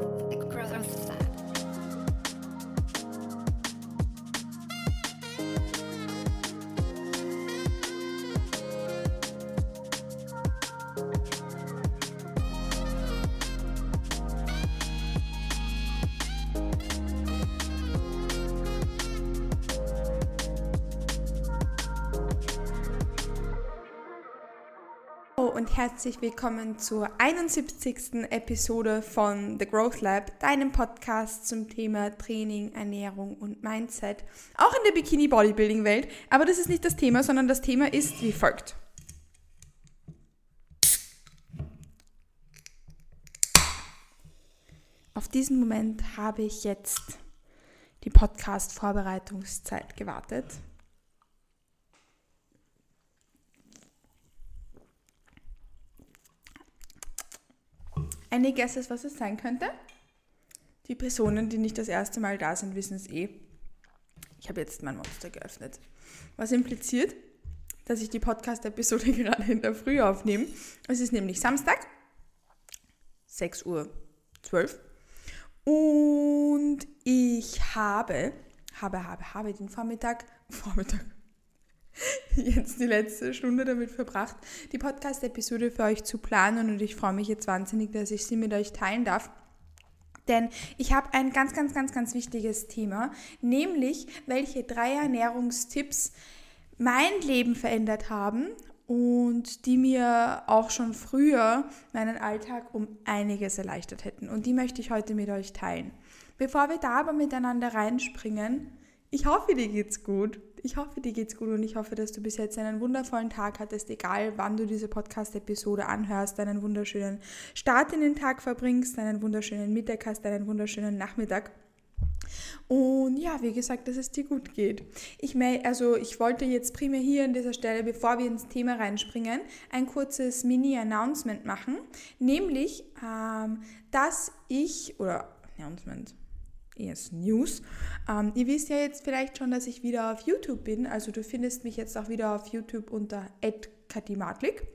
und herzlich willkommen zur 71. Episode von The Growth Lab, deinem Podcast zum Thema Training, Ernährung und Mindset. Auch in der Bikini-Bodybuilding-Welt. Aber das ist nicht das Thema, sondern das Thema ist wie folgt. Auf diesen Moment habe ich jetzt die Podcast-Vorbereitungszeit gewartet. Any guesses, was es sein könnte? Die Personen, die nicht das erste Mal da sind, wissen es eh. Ich habe jetzt mein Monster geöffnet. Was impliziert, dass ich die Podcast-Episode gerade in der Früh aufnehme. Es ist nämlich Samstag, 6 Uhr 12. Und ich habe, habe, habe, habe den Vormittag, Vormittag, jetzt die letzte Stunde damit verbracht, die Podcast-Episode für euch zu planen und ich freue mich jetzt wahnsinnig, dass ich sie mit euch teilen darf. Denn ich habe ein ganz, ganz, ganz, ganz wichtiges Thema, nämlich welche drei Ernährungstipps mein Leben verändert haben und die mir auch schon früher meinen Alltag um einiges erleichtert hätten. Und die möchte ich heute mit euch teilen. Bevor wir da aber miteinander reinspringen, ich hoffe, dir geht's gut. Ich hoffe, dir geht's gut und ich hoffe, dass du bis jetzt einen wundervollen Tag hattest, egal wann du diese Podcast-Episode anhörst, einen wunderschönen Start in den Tag verbringst, einen wunderschönen Mittag hast, einen wunderschönen Nachmittag. Und ja, wie gesagt, dass es dir gut geht. Ich, also ich wollte jetzt primär hier an dieser Stelle, bevor wir ins Thema reinspringen, ein kurzes Mini-Announcement machen, nämlich, ähm, dass ich, oder Announcement, ES News. Ähm, ihr wisst ja jetzt vielleicht schon, dass ich wieder auf YouTube bin. Also du findest mich jetzt auch wieder auf YouTube unter @katimatlik.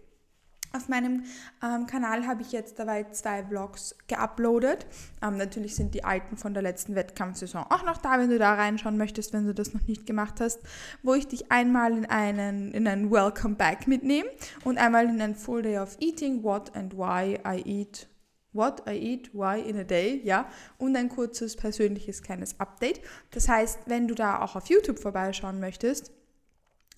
Auf meinem ähm, Kanal habe ich jetzt dabei zwei Vlogs geuploadet. Ähm, natürlich sind die alten von der letzten Wettkampfsaison auch noch da, wenn du da reinschauen möchtest, wenn du das noch nicht gemacht hast, wo ich dich einmal in einen, in einen Welcome Back mitnehme und einmal in ein Full Day of Eating, What and Why I Eat What I eat, why in a day, ja, und ein kurzes persönliches kleines Update. Das heißt, wenn du da auch auf YouTube vorbeischauen möchtest,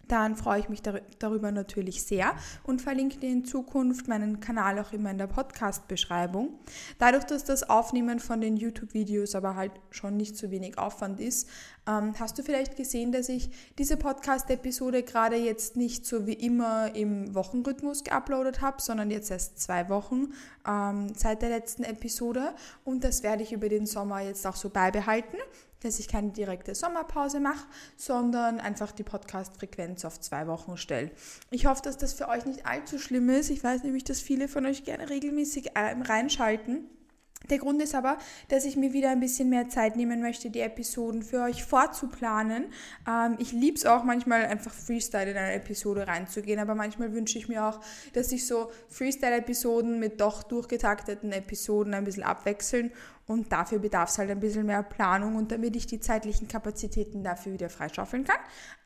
dann freue ich mich darüber natürlich sehr und verlinke dir in Zukunft meinen Kanal auch immer in der Podcast-Beschreibung. Dadurch, dass das Aufnehmen von den YouTube-Videos aber halt schon nicht so wenig Aufwand ist, ähm, hast du vielleicht gesehen, dass ich diese Podcast-Episode gerade jetzt nicht so wie immer im Wochenrhythmus geuploadet habe, sondern jetzt erst zwei Wochen ähm, seit der letzten Episode und das werde ich über den Sommer jetzt auch so beibehalten dass ich keine direkte Sommerpause mache, sondern einfach die Podcast-Frequenz auf zwei Wochen stelle. Ich hoffe, dass das für euch nicht allzu schlimm ist. Ich weiß nämlich, dass viele von euch gerne regelmäßig ähm, reinschalten. Der Grund ist aber, dass ich mir wieder ein bisschen mehr Zeit nehmen möchte, die Episoden für euch vorzuplanen. Ähm, ich liebe es auch manchmal einfach Freestyle in eine Episode reinzugehen, aber manchmal wünsche ich mir auch, dass sich so Freestyle-Episoden mit doch durchgetakteten Episoden ein bisschen abwechseln und dafür bedarf es halt ein bisschen mehr Planung und damit ich die zeitlichen Kapazitäten dafür wieder freischaufeln kann,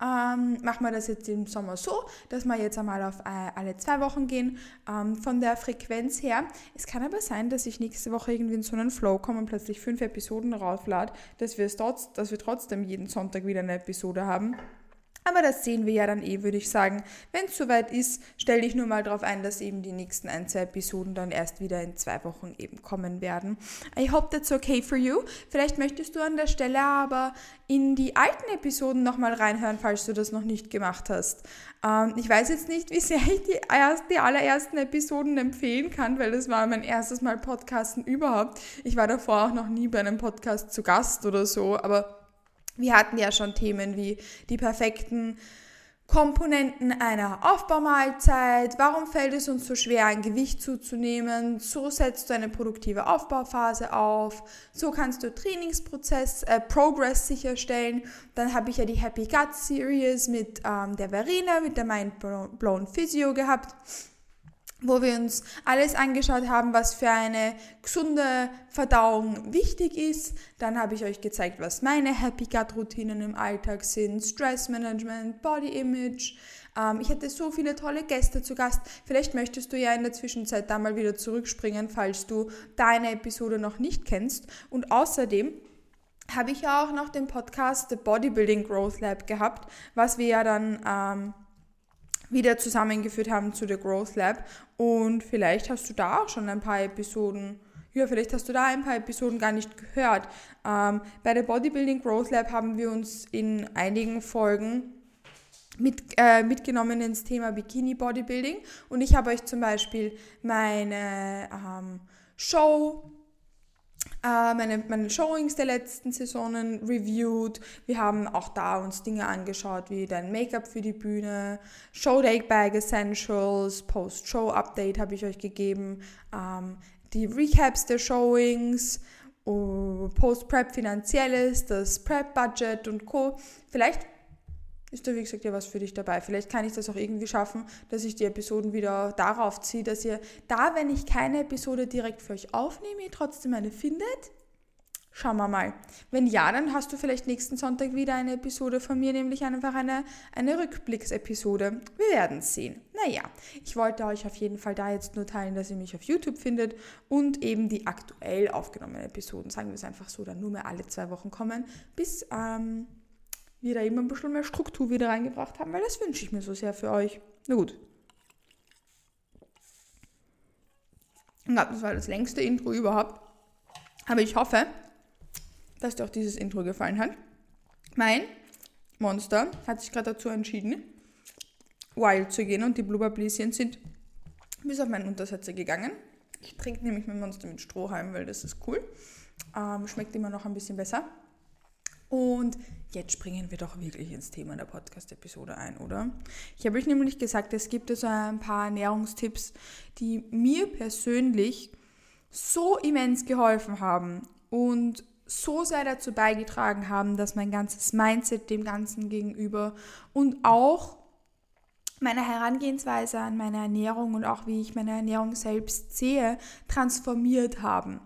ähm, machen wir das jetzt im Sommer so, dass wir jetzt einmal auf äh, alle zwei Wochen gehen. Ähm, von der Frequenz her, es kann aber sein, dass ich nächste Woche irgendwie in so einen Flow komme und plötzlich fünf Episoden rauflade, dass dass wir trotzdem jeden Sonntag wieder eine Episode haben. Aber das sehen wir ja dann eh, würde ich sagen. Wenn es soweit ist, stelle ich nur mal darauf ein, dass eben die nächsten ein, zwei Episoden dann erst wieder in zwei Wochen eben kommen werden. I hope that's okay for you. Vielleicht möchtest du an der Stelle aber in die alten Episoden nochmal reinhören, falls du das noch nicht gemacht hast. Ähm, ich weiß jetzt nicht, wie sehr ich die, erst, die allerersten Episoden empfehlen kann, weil das war mein erstes Mal Podcasten überhaupt. Ich war davor auch noch nie bei einem Podcast zu Gast oder so, aber wir hatten ja schon Themen wie die perfekten Komponenten einer Aufbaumahlzeit, warum fällt es uns so schwer, ein Gewicht zuzunehmen, so setzt du eine produktive Aufbauphase auf, so kannst du Trainingsprozess, äh, Progress sicherstellen. Dann habe ich ja die Happy Gut Series mit ähm, der Verena, mit der Mind Blown Physio gehabt. Wo wir uns alles angeschaut haben, was für eine gesunde Verdauung wichtig ist. Dann habe ich euch gezeigt, was meine Happy Gut Routinen im Alltag sind, Stress Management, Body Image. Ähm, ich hatte so viele tolle Gäste zu Gast. Vielleicht möchtest du ja in der Zwischenzeit da mal wieder zurückspringen, falls du deine Episode noch nicht kennst. Und außerdem habe ich ja auch noch den Podcast The Bodybuilding Growth Lab gehabt, was wir ja dann ähm, wieder zusammengeführt haben zu The Growth Lab. Und vielleicht hast du da auch schon ein paar Episoden, ja, vielleicht hast du da ein paar Episoden gar nicht gehört. Ähm, bei der Bodybuilding Growth Lab haben wir uns in einigen Folgen mit, äh, mitgenommen ins Thema Bikini Bodybuilding. Und ich habe euch zum Beispiel meine ähm, Show äh, meine, meine Showings der letzten Saisonen reviewed. Wir haben auch da uns Dinge angeschaut wie dein Make-up für die Bühne, Show Take Bag Essentials, Post-Show-Update habe ich euch gegeben, ähm, die Recaps der Showings, uh, Post-Prep Finanzielles, das Prep-Budget und Co. Vielleicht ist da, wie gesagt, ja was für dich dabei. Vielleicht kann ich das auch irgendwie schaffen, dass ich die Episoden wieder darauf ziehe, dass ihr da, wenn ich keine Episode direkt für euch aufnehme, trotzdem eine findet. Schauen wir mal. Wenn ja, dann hast du vielleicht nächsten Sonntag wieder eine Episode von mir, nämlich einfach eine, eine Rückblicksepisode. Wir werden sehen. Naja, ich wollte euch auf jeden Fall da jetzt nur teilen, dass ihr mich auf YouTube findet und eben die aktuell aufgenommenen Episoden, sagen wir es einfach so, dann nur mehr alle zwei Wochen kommen, bis ähm, wir da immer ein bisschen mehr Struktur wieder reingebracht haben, weil das wünsche ich mir so sehr für euch. Na gut. Ja, das war das längste Intro überhaupt. Aber ich hoffe, dass dir auch dieses Intro gefallen hat. Mein Monster hat sich gerade dazu entschieden, wild zu gehen und die Blubberbläschen sind bis auf meinen Untersetzer gegangen. Ich trinke nämlich mein Monster mit Strohhalm, weil das ist cool. Ähm, schmeckt immer noch ein bisschen besser. Und jetzt springen wir doch wirklich ins Thema der Podcast-Episode ein, oder? Ich habe euch nämlich gesagt, es gibt so ein paar Ernährungstipps, die mir persönlich so immens geholfen haben und so sehr dazu beigetragen haben, dass mein ganzes Mindset dem Ganzen gegenüber und auch meine Herangehensweise an meine Ernährung und auch wie ich meine Ernährung selbst sehe, transformiert haben.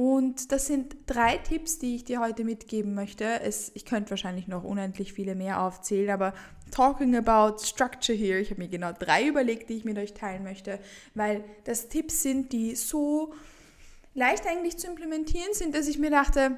Und das sind drei Tipps, die ich dir heute mitgeben möchte. Es, ich könnte wahrscheinlich noch unendlich viele mehr aufzählen, aber talking about structure here, ich habe mir genau drei überlegt, die ich mit euch teilen möchte, weil das Tipps sind, die so leicht eigentlich zu implementieren sind, dass ich mir dachte,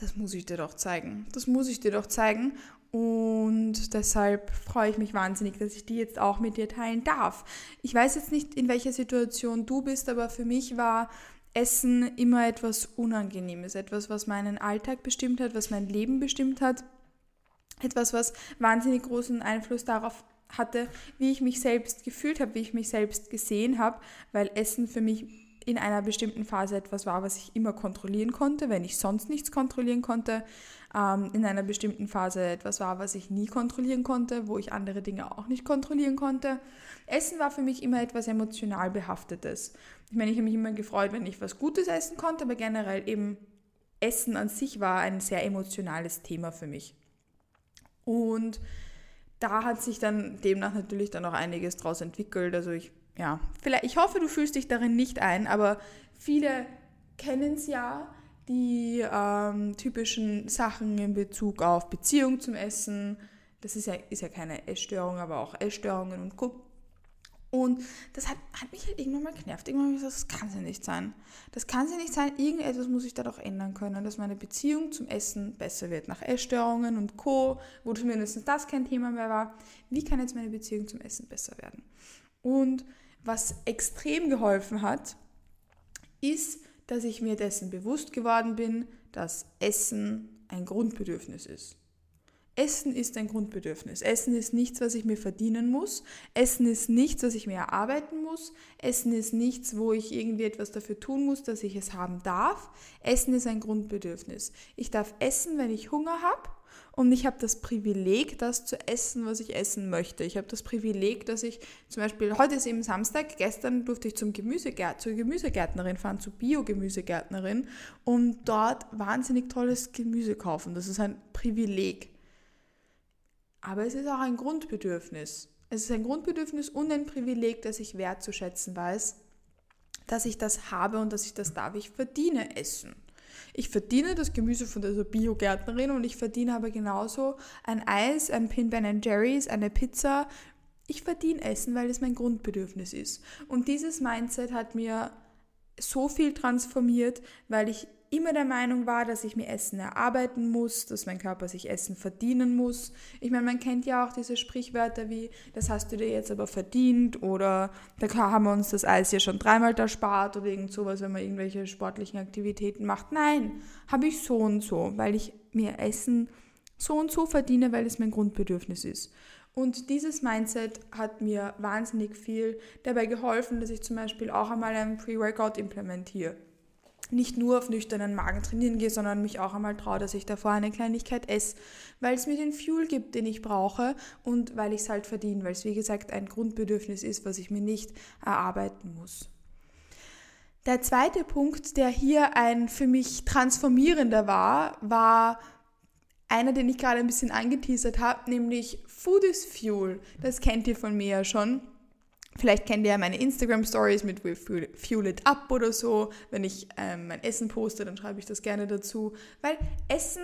das muss ich dir doch zeigen. Das muss ich dir doch zeigen. Und deshalb freue ich mich wahnsinnig, dass ich die jetzt auch mit dir teilen darf. Ich weiß jetzt nicht, in welcher Situation du bist, aber für mich war Essen immer etwas Unangenehmes, etwas, was meinen Alltag bestimmt hat, was mein Leben bestimmt hat, etwas, was wahnsinnig großen Einfluss darauf hatte, wie ich mich selbst gefühlt habe, wie ich mich selbst gesehen habe, weil Essen für mich in einer bestimmten Phase etwas war, was ich immer kontrollieren konnte, wenn ich sonst nichts kontrollieren konnte, ähm, in einer bestimmten Phase etwas war, was ich nie kontrollieren konnte, wo ich andere Dinge auch nicht kontrollieren konnte. Essen war für mich immer etwas emotional behaftetes. Ich meine, ich habe mich immer gefreut, wenn ich was Gutes essen konnte, aber generell eben Essen an sich war ein sehr emotionales Thema für mich. Und da hat sich dann demnach natürlich dann auch einiges draus entwickelt. Also ich, ja, vielleicht, ich hoffe, du fühlst dich darin nicht ein, aber viele kennen es ja, die ähm, typischen Sachen in Bezug auf Beziehung zum Essen. Das ist ja, ist ja keine Essstörung, aber auch Essstörungen und Co. Und das hat, hat mich halt irgendwann mal genervt. Irgendwann habe ich gesagt, das kann sie nicht sein. Das kann sie nicht sein. Irgendetwas muss ich da doch ändern können, dass meine Beziehung zum Essen besser wird. Nach Essstörungen und Co., wo zumindest das kein Thema mehr war. Wie kann jetzt meine Beziehung zum Essen besser werden? Und was extrem geholfen hat, ist, dass ich mir dessen bewusst geworden bin, dass Essen ein Grundbedürfnis ist. Essen ist ein Grundbedürfnis. Essen ist nichts, was ich mir verdienen muss. Essen ist nichts, was ich mir erarbeiten muss. Essen ist nichts, wo ich irgendwie etwas dafür tun muss, dass ich es haben darf. Essen ist ein Grundbedürfnis. Ich darf essen, wenn ich Hunger habe. Und ich habe das Privileg, das zu essen, was ich essen möchte. Ich habe das Privileg, dass ich zum Beispiel, heute ist eben Samstag, gestern durfte ich zum Gemüsegärt, zur Gemüsegärtnerin fahren, zur Bio-Gemüsegärtnerin und dort wahnsinnig tolles Gemüse kaufen. Das ist ein Privileg. Aber es ist auch ein Grundbedürfnis. Es ist ein Grundbedürfnis und ein Privileg, das ich wertzuschätzen weiß, dass ich das habe und dass ich das darf. Ich verdiene Essen. Ich verdiene das Gemüse von dieser Biogärtnerin und ich verdiene aber genauso ein Eis, ein Pin Ben Jerry's, eine Pizza. Ich verdiene Essen, weil es mein Grundbedürfnis ist. Und dieses Mindset hat mir so viel transformiert, weil ich immer der Meinung war, dass ich mir Essen erarbeiten muss, dass mein Körper sich Essen verdienen muss. Ich meine, man kennt ja auch diese Sprichwörter wie, das hast du dir jetzt aber verdient oder da haben wir uns das Eis ja schon dreimal erspart oder irgend sowas, wenn man irgendwelche sportlichen Aktivitäten macht. Nein, habe ich so und so, weil ich mir Essen so und so verdiene, weil es mein Grundbedürfnis ist. Und dieses Mindset hat mir wahnsinnig viel dabei geholfen, dass ich zum Beispiel auch einmal ein Pre-Workout implementiere nicht nur auf nüchternen Magen trainieren gehe, sondern mich auch einmal traue, dass ich davor eine Kleinigkeit esse, weil es mir den Fuel gibt, den ich brauche und weil ich es halt verdiene, weil es wie gesagt ein Grundbedürfnis ist, was ich mir nicht erarbeiten muss. Der zweite Punkt, der hier ein für mich transformierender war, war einer, den ich gerade ein bisschen angeteasert habe, nämlich Food is Fuel. Das kennt ihr von mir ja schon. Vielleicht kennt ihr ja meine Instagram Stories mit We Fuel It Up oder so. Wenn ich ähm, mein Essen poste, dann schreibe ich das gerne dazu, weil Essen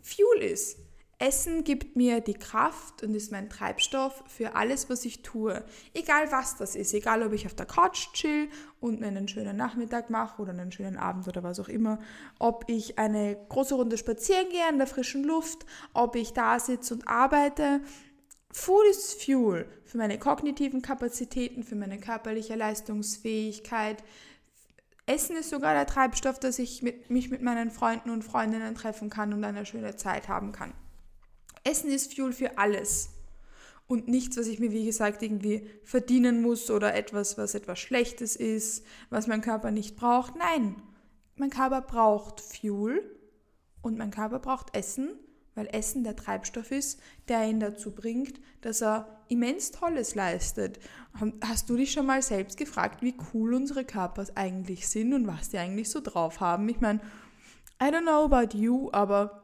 Fuel ist. Essen gibt mir die Kraft und ist mein Treibstoff für alles, was ich tue. Egal was das ist, egal ob ich auf der Couch chill und mir einen schönen Nachmittag mache oder einen schönen Abend oder was auch immer, ob ich eine große Runde spazieren gehe in der frischen Luft, ob ich da sitze und arbeite, Food is Fuel für meine kognitiven Kapazitäten, für meine körperliche Leistungsfähigkeit. Essen ist sogar der Treibstoff, dass ich mit, mich mit meinen Freunden und Freundinnen treffen kann und eine schöne Zeit haben kann. Essen ist Fuel für alles und nichts, was ich mir, wie gesagt, irgendwie verdienen muss oder etwas, was etwas Schlechtes ist, was mein Körper nicht braucht. Nein, mein Körper braucht Fuel und mein Körper braucht Essen weil Essen der Treibstoff ist, der ihn dazu bringt, dass er immens Tolles leistet. Hast du dich schon mal selbst gefragt, wie cool unsere Körper eigentlich sind und was die eigentlich so drauf haben? Ich meine, I don't know about you, aber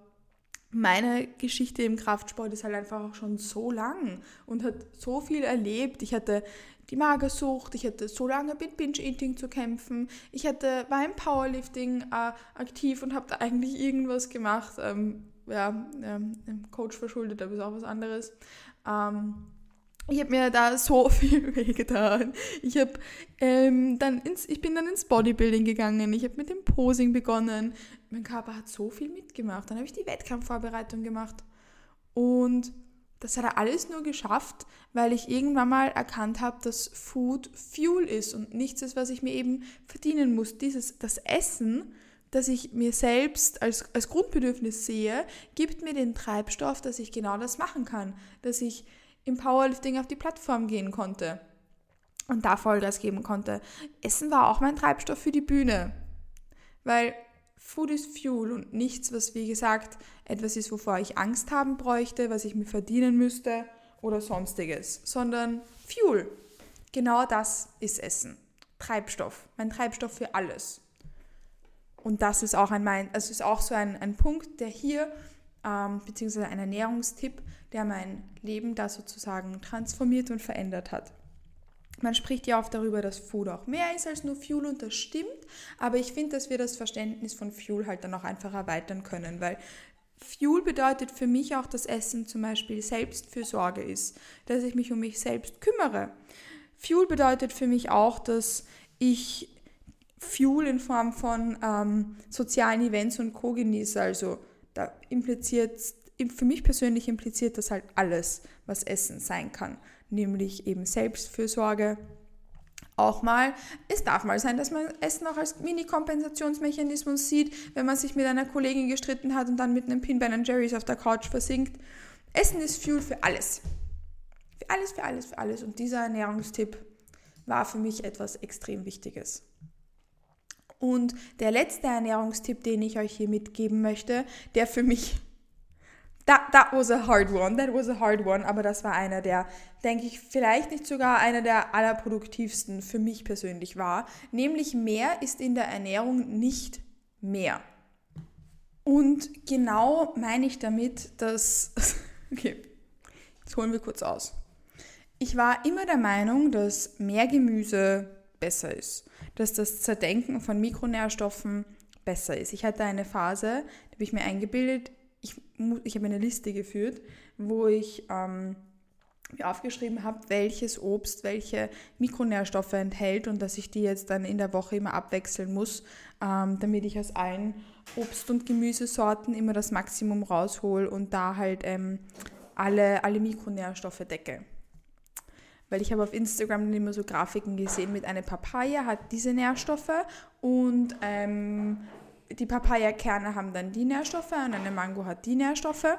meine Geschichte im Kraftsport ist halt einfach auch schon so lang und hat so viel erlebt. Ich hatte die Magersucht, ich hatte so lange mit Binge-Eating zu kämpfen, ich hatte, war im Powerlifting äh, aktiv und habe da eigentlich irgendwas gemacht. Ähm, ja, ähm, Coach verschuldet, aber ist auch was anderes. Ähm, ich habe mir da so viel wehgetan. Ich, hab, ähm, dann ins, ich bin dann ins Bodybuilding gegangen, ich habe mit dem Posing begonnen. Mein Körper hat so viel mitgemacht. Dann habe ich die Wettkampfvorbereitung gemacht. Und das hat er alles nur geschafft, weil ich irgendwann mal erkannt habe, dass Food Fuel ist und nichts ist, was ich mir eben verdienen muss. Dieses, das Essen das ich mir selbst als, als Grundbedürfnis sehe, gibt mir den Treibstoff, dass ich genau das machen kann, dass ich im Powerlifting auf die Plattform gehen konnte und da Vollgas geben konnte. Essen war auch mein Treibstoff für die Bühne, weil Food is Fuel und nichts, was wie gesagt etwas ist, wovor ich Angst haben bräuchte, was ich mir verdienen müsste oder sonstiges, sondern Fuel. Genau das ist Essen. Treibstoff, mein Treibstoff für alles. Und das ist auch ein, also ist auch so ein, ein Punkt, der hier, ähm, beziehungsweise ein Ernährungstipp, der mein Leben da sozusagen transformiert und verändert hat. Man spricht ja oft darüber, dass Food auch mehr ist als nur Fuel und das stimmt, aber ich finde, dass wir das Verständnis von Fuel halt dann auch einfach erweitern können, weil Fuel bedeutet für mich auch, dass Essen zum Beispiel Selbstfürsorge ist, dass ich mich um mich selbst kümmere. Fuel bedeutet für mich auch, dass ich Fuel in Form von ähm, sozialen Events und Co. genieße. Also da impliziert, für mich persönlich impliziert das halt alles, was Essen sein kann. Nämlich eben Selbstfürsorge. Auch mal, es darf mal sein, dass man Essen auch als Mini-Kompensationsmechanismus sieht, wenn man sich mit einer Kollegin gestritten hat und dann mit einem Pin Ben Jerry's auf der Couch versinkt. Essen ist Fuel für alles. Für alles, für alles, für alles. Und dieser Ernährungstipp war für mich etwas extrem Wichtiges. Und der letzte Ernährungstipp, den ich euch hier mitgeben möchte, der für mich, that, that was a hard one, that was a hard one, aber das war einer der, denke ich, vielleicht nicht sogar einer der allerproduktivsten für mich persönlich war. Nämlich mehr ist in der Ernährung nicht mehr. Und genau meine ich damit, dass, okay, jetzt holen wir kurz aus. Ich war immer der Meinung, dass mehr Gemüse besser ist, dass das Zerdenken von Mikronährstoffen besser ist. Ich hatte eine Phase, da habe ich mir eingebildet, ich, ich habe eine Liste geführt, wo ich ähm, aufgeschrieben habe, welches Obst welche Mikronährstoffe enthält und dass ich die jetzt dann in der Woche immer abwechseln muss, ähm, damit ich aus allen Obst- und Gemüsesorten immer das Maximum raushol und da halt ähm, alle, alle Mikronährstoffe decke. Weil ich habe auf Instagram immer so Grafiken gesehen mit einer Papaya hat diese Nährstoffe und ähm, die Papaya-Kerne haben dann die Nährstoffe und eine Mango hat die Nährstoffe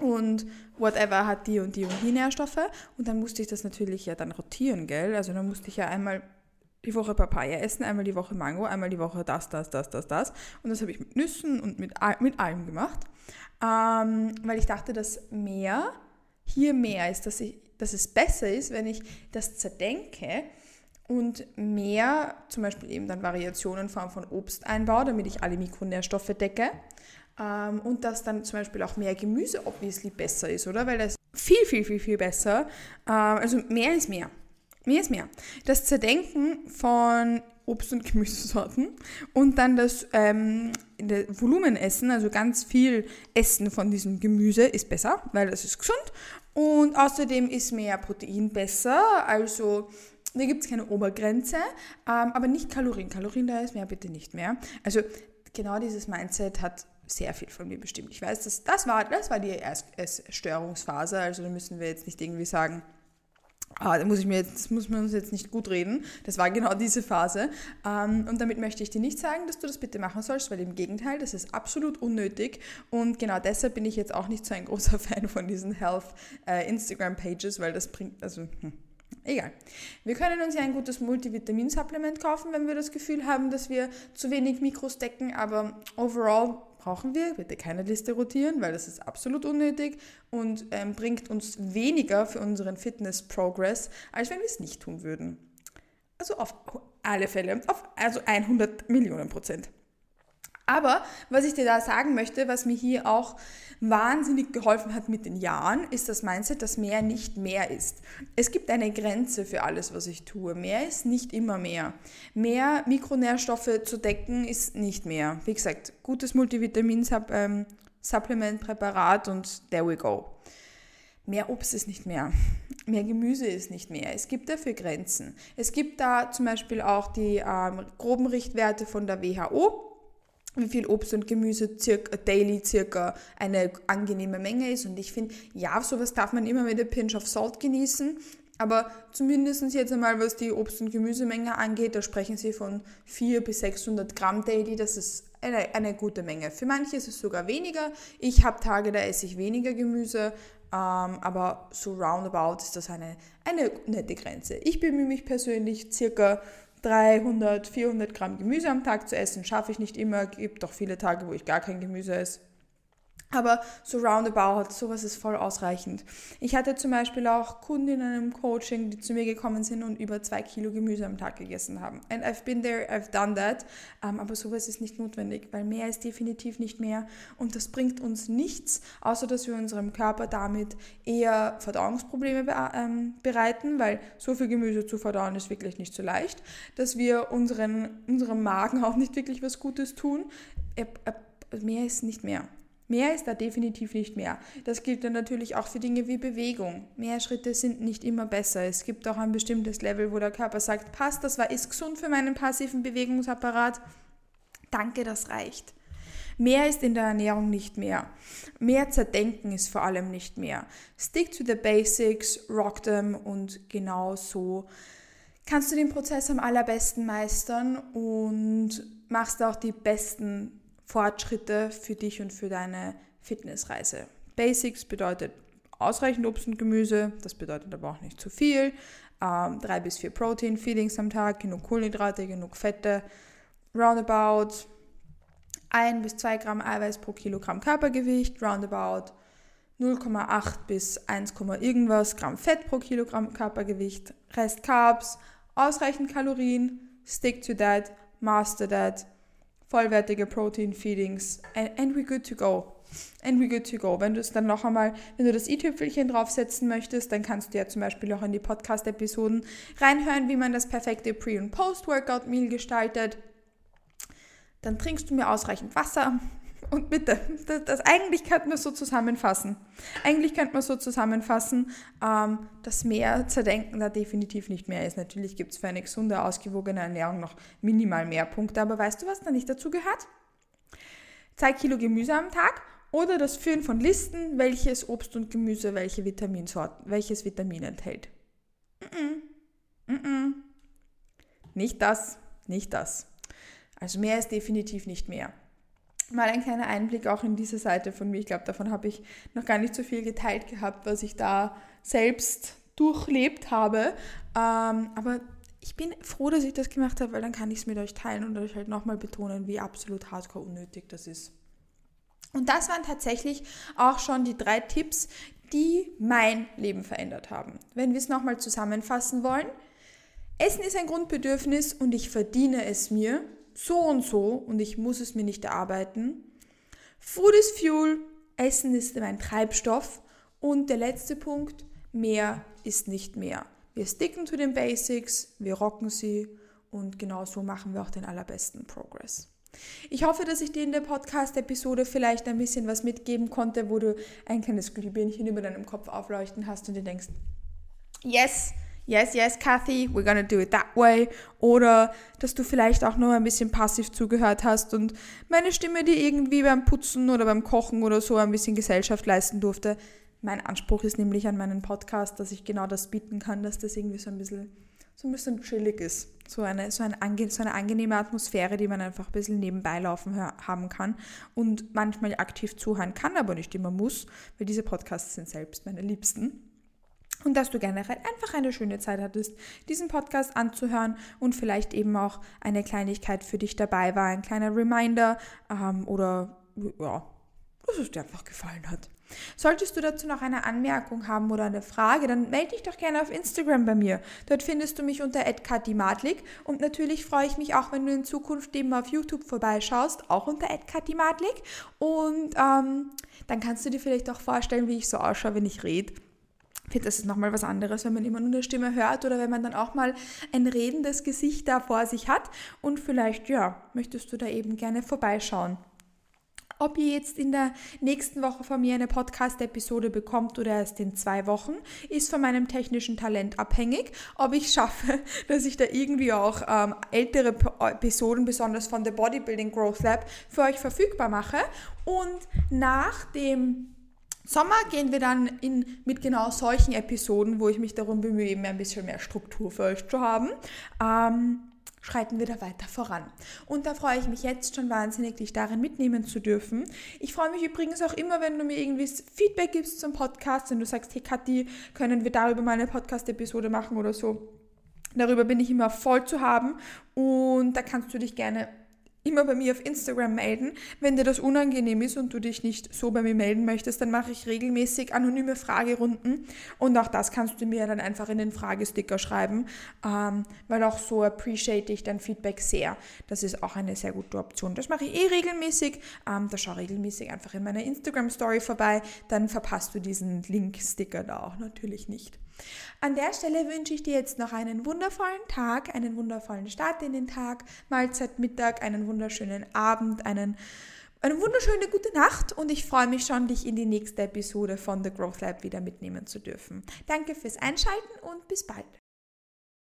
und whatever hat die und die und die Nährstoffe. Und dann musste ich das natürlich ja dann rotieren, gell? Also dann musste ich ja einmal die Woche Papaya essen, einmal die Woche Mango, einmal die Woche das, das, das, das, das. Und das habe ich mit Nüssen und mit, mit allem gemacht, ähm, weil ich dachte, dass mehr hier mehr ist, dass, ich, dass es besser ist, wenn ich das zerdenke und mehr, zum Beispiel eben dann Variationen in Form von Obst einbaue, damit ich alle Mikronährstoffe decke. Ähm, und dass dann zum Beispiel auch mehr Gemüse obviously besser ist, oder? Weil das viel, viel, viel, viel besser. Ähm, also mehr ist mehr. Mehr ist mehr. Das Zerdenken von Obst- und Gemüsesorten und dann das ähm, Volumenessen, also ganz viel Essen von diesem Gemüse ist besser, weil das ist gesund und außerdem ist mehr Protein besser, also da gibt es keine Obergrenze, ähm, aber nicht Kalorien. Kalorien, da ist mehr bitte nicht mehr. Also genau dieses Mindset hat sehr viel von mir bestimmt. Ich weiß, das, das, war, das war die Essstörungsphase, also da müssen wir jetzt nicht irgendwie sagen, Ah, da muss ich mir jetzt, muss man uns jetzt nicht gut reden. Das war genau diese Phase. Ähm, und damit möchte ich dir nicht sagen, dass du das bitte machen sollst, weil im Gegenteil, das ist absolut unnötig. Und genau deshalb bin ich jetzt auch nicht so ein großer Fan von diesen Health äh, Instagram Pages, weil das bringt, also hm, Egal. Wir können uns ja ein gutes Multivitaminsupplement kaufen, wenn wir das Gefühl haben, dass wir zu wenig Mikros decken, aber overall brauchen wir bitte keine Liste rotieren, weil das ist absolut unnötig und ähm, bringt uns weniger für unseren Fitness-Progress, als wenn wir es nicht tun würden. Also auf alle Fälle, auf also 100 Millionen Prozent. Aber was ich dir da sagen möchte, was mir hier auch wahnsinnig geholfen hat mit den Jahren, ist das Mindset, dass mehr nicht mehr ist. Es gibt eine Grenze für alles, was ich tue. Mehr ist nicht immer mehr. Mehr Mikronährstoffe zu decken ist nicht mehr. Wie gesagt, gutes Multivitamin-Supplement-Präparat ähm, und there we go. Mehr Obst ist nicht mehr. Mehr Gemüse ist nicht mehr. Es gibt dafür Grenzen. Es gibt da zum Beispiel auch die ähm, groben Richtwerte von der WHO wie viel Obst und Gemüse circa, daily circa eine angenehme Menge ist. Und ich finde, ja, sowas darf man immer mit a Pinch of Salt genießen. Aber zumindest jetzt einmal, was die Obst- und Gemüsemenge angeht, da sprechen sie von 400 bis 600 Gramm daily. Das ist eine, eine gute Menge. Für manche ist es sogar weniger. Ich habe Tage, da esse ich weniger Gemüse. Ähm, aber so roundabout ist das eine, eine nette Grenze. Ich bemühe mich persönlich circa 300, 400 Gramm Gemüse am Tag zu essen, schaffe ich nicht immer. Gibt doch viele Tage, wo ich gar kein Gemüse esse. Aber so roundabout, sowas ist voll ausreichend. Ich hatte zum Beispiel auch Kundinnen im Coaching, die zu mir gekommen sind und über zwei Kilo Gemüse am Tag gegessen haben. And I've been there, I've done that. Um, ähm, aber sowas ist nicht notwendig, weil mehr ist definitiv nicht mehr. Und das bringt uns nichts, außer dass wir unserem Körper damit eher Verdauungsprobleme be ähm, bereiten, weil so viel Gemüse zu verdauen ist wirklich nicht so leicht, dass wir unseren, unserem Magen auch nicht wirklich was Gutes tun. Mehr ist nicht mehr. Mehr ist da definitiv nicht mehr. Das gilt dann natürlich auch für Dinge wie Bewegung. Mehr Schritte sind nicht immer besser. Es gibt auch ein bestimmtes Level, wo der Körper sagt, passt, das war ist gesund für meinen passiven Bewegungsapparat. Danke, das reicht. Mehr ist in der Ernährung nicht mehr. Mehr zerdenken ist vor allem nicht mehr. Stick to the basics, rock them und genau so kannst du den Prozess am allerbesten meistern und machst auch die besten Fortschritte für dich und für deine Fitnessreise. Basics bedeutet ausreichend Obst und Gemüse, das bedeutet aber auch nicht zu viel. Ähm, drei bis vier Protein-Feedings am Tag, genug Kohlenhydrate, genug Fette, roundabout 1 bis 2 Gramm Eiweiß pro Kilogramm Körpergewicht, roundabout 0,8 bis 1, irgendwas Gramm Fett pro Kilogramm Körpergewicht, Rest Carbs, ausreichend Kalorien, stick to that, master that vollwertige Protein-Feedings and, and we're good to go. and we good to go. Wenn du es dann noch einmal, wenn du das i-Tüpfelchen draufsetzen möchtest, dann kannst du ja zum Beispiel auch in die Podcast-Episoden reinhören, wie man das perfekte Pre- und Post-Workout-Meal gestaltet. Dann trinkst du mir ausreichend Wasser, und bitte, das, das, eigentlich könnte man so zusammenfassen. Eigentlich könnte man so zusammenfassen, ähm, dass mehr zerdenken da definitiv nicht mehr ist. Natürlich gibt es für eine gesunde, ausgewogene Ernährung noch minimal mehr Punkte, aber weißt du, was da nicht dazu gehört? Zwei Kilo Gemüse am Tag oder das Führen von Listen, welches Obst und Gemüse welche Vitaminsorten, welches Vitamin enthält. Mm -mm. Mm nicht das, nicht das. Also mehr ist definitiv nicht mehr mal ein kleiner Einblick auch in diese Seite von mir. Ich glaube, davon habe ich noch gar nicht so viel geteilt gehabt, was ich da selbst durchlebt habe. Ähm, aber ich bin froh, dass ich das gemacht habe, weil dann kann ich es mit euch teilen und euch halt nochmal betonen, wie absolut hardcore unnötig das ist. Und das waren tatsächlich auch schon die drei Tipps, die mein Leben verändert haben. Wenn wir es nochmal zusammenfassen wollen, Essen ist ein Grundbedürfnis und ich verdiene es mir, so und so und ich muss es mir nicht erarbeiten. Food is Fuel, Essen ist mein Treibstoff. Und der letzte Punkt, mehr ist nicht mehr. Wir sticken zu den Basics, wir rocken sie und genau so machen wir auch den allerbesten Progress. Ich hoffe, dass ich dir in der Podcast-Episode vielleicht ein bisschen was mitgeben konnte, wo du ein kleines Glühbirnchen über deinem Kopf aufleuchten hast und dir denkst, yes, yes, yes, Kathy, we're gonna do it that way. Oder dass du vielleicht auch nur ein bisschen passiv zugehört hast und meine Stimme dir irgendwie beim Putzen oder beim Kochen oder so ein bisschen Gesellschaft leisten durfte. Mein Anspruch ist nämlich an meinen Podcast, dass ich genau das bieten kann, dass das irgendwie so ein bisschen, so ein bisschen chillig ist. So eine, so, eine, so eine angenehme Atmosphäre, die man einfach ein bisschen nebenbei laufen haben kann und manchmal aktiv zuhören kann, aber nicht immer muss, weil diese Podcasts sind selbst meine Liebsten und dass du generell einfach eine schöne Zeit hattest, diesen Podcast anzuhören und vielleicht eben auch eine Kleinigkeit für dich dabei war, ein kleiner Reminder ähm, oder ja, dass es dir einfach gefallen hat. Solltest du dazu noch eine Anmerkung haben oder eine Frage, dann melde dich doch gerne auf Instagram bei mir. Dort findest du mich unter @katimatlik und natürlich freue ich mich auch, wenn du in Zukunft eben auf YouTube vorbeischaust, auch unter @katimatlik und ähm, dann kannst du dir vielleicht auch vorstellen, wie ich so ausschaue, wenn ich rede das ist nochmal was anderes, wenn man immer nur eine Stimme hört oder wenn man dann auch mal ein redendes Gesicht da vor sich hat. Und vielleicht, ja, möchtest du da eben gerne vorbeischauen. Ob ihr jetzt in der nächsten Woche von mir eine Podcast-Episode bekommt oder erst in zwei Wochen, ist von meinem technischen Talent abhängig. Ob ich schaffe, dass ich da irgendwie auch ähm, ältere Episoden, besonders von der Bodybuilding Growth Lab, für euch verfügbar mache. Und nach dem Sommer gehen wir dann in, mit genau solchen Episoden, wo ich mich darum bemühe, eben ein bisschen mehr Struktur für euch zu haben, ähm, schreiten wir da weiter voran. Und da freue ich mich jetzt schon wahnsinnig, dich darin mitnehmen zu dürfen. Ich freue mich übrigens auch immer, wenn du mir irgendwie Feedback gibst zum Podcast, wenn du sagst, hey Kathi, können wir darüber mal eine Podcast-Episode machen oder so. Darüber bin ich immer voll zu haben und da kannst du dich gerne immer bei mir auf Instagram melden. Wenn dir das unangenehm ist und du dich nicht so bei mir melden möchtest, dann mache ich regelmäßig anonyme Fragerunden und auch das kannst du mir dann einfach in den Fragesticker schreiben, ähm, weil auch so appreciate ich dein Feedback sehr. Das ist auch eine sehr gute Option. Das mache ich eh regelmäßig. Ähm, da schau regelmäßig einfach in meiner Instagram-Story vorbei, dann verpasst du diesen Link-Sticker da auch natürlich nicht. An der Stelle wünsche ich dir jetzt noch einen wundervollen Tag, einen wundervollen Start in den Tag, Mahlzeit, Mittag, einen wunderschönen Abend, einen, eine wunderschöne gute Nacht und ich freue mich schon, dich in die nächste Episode von The Growth Lab wieder mitnehmen zu dürfen. Danke fürs Einschalten und bis bald.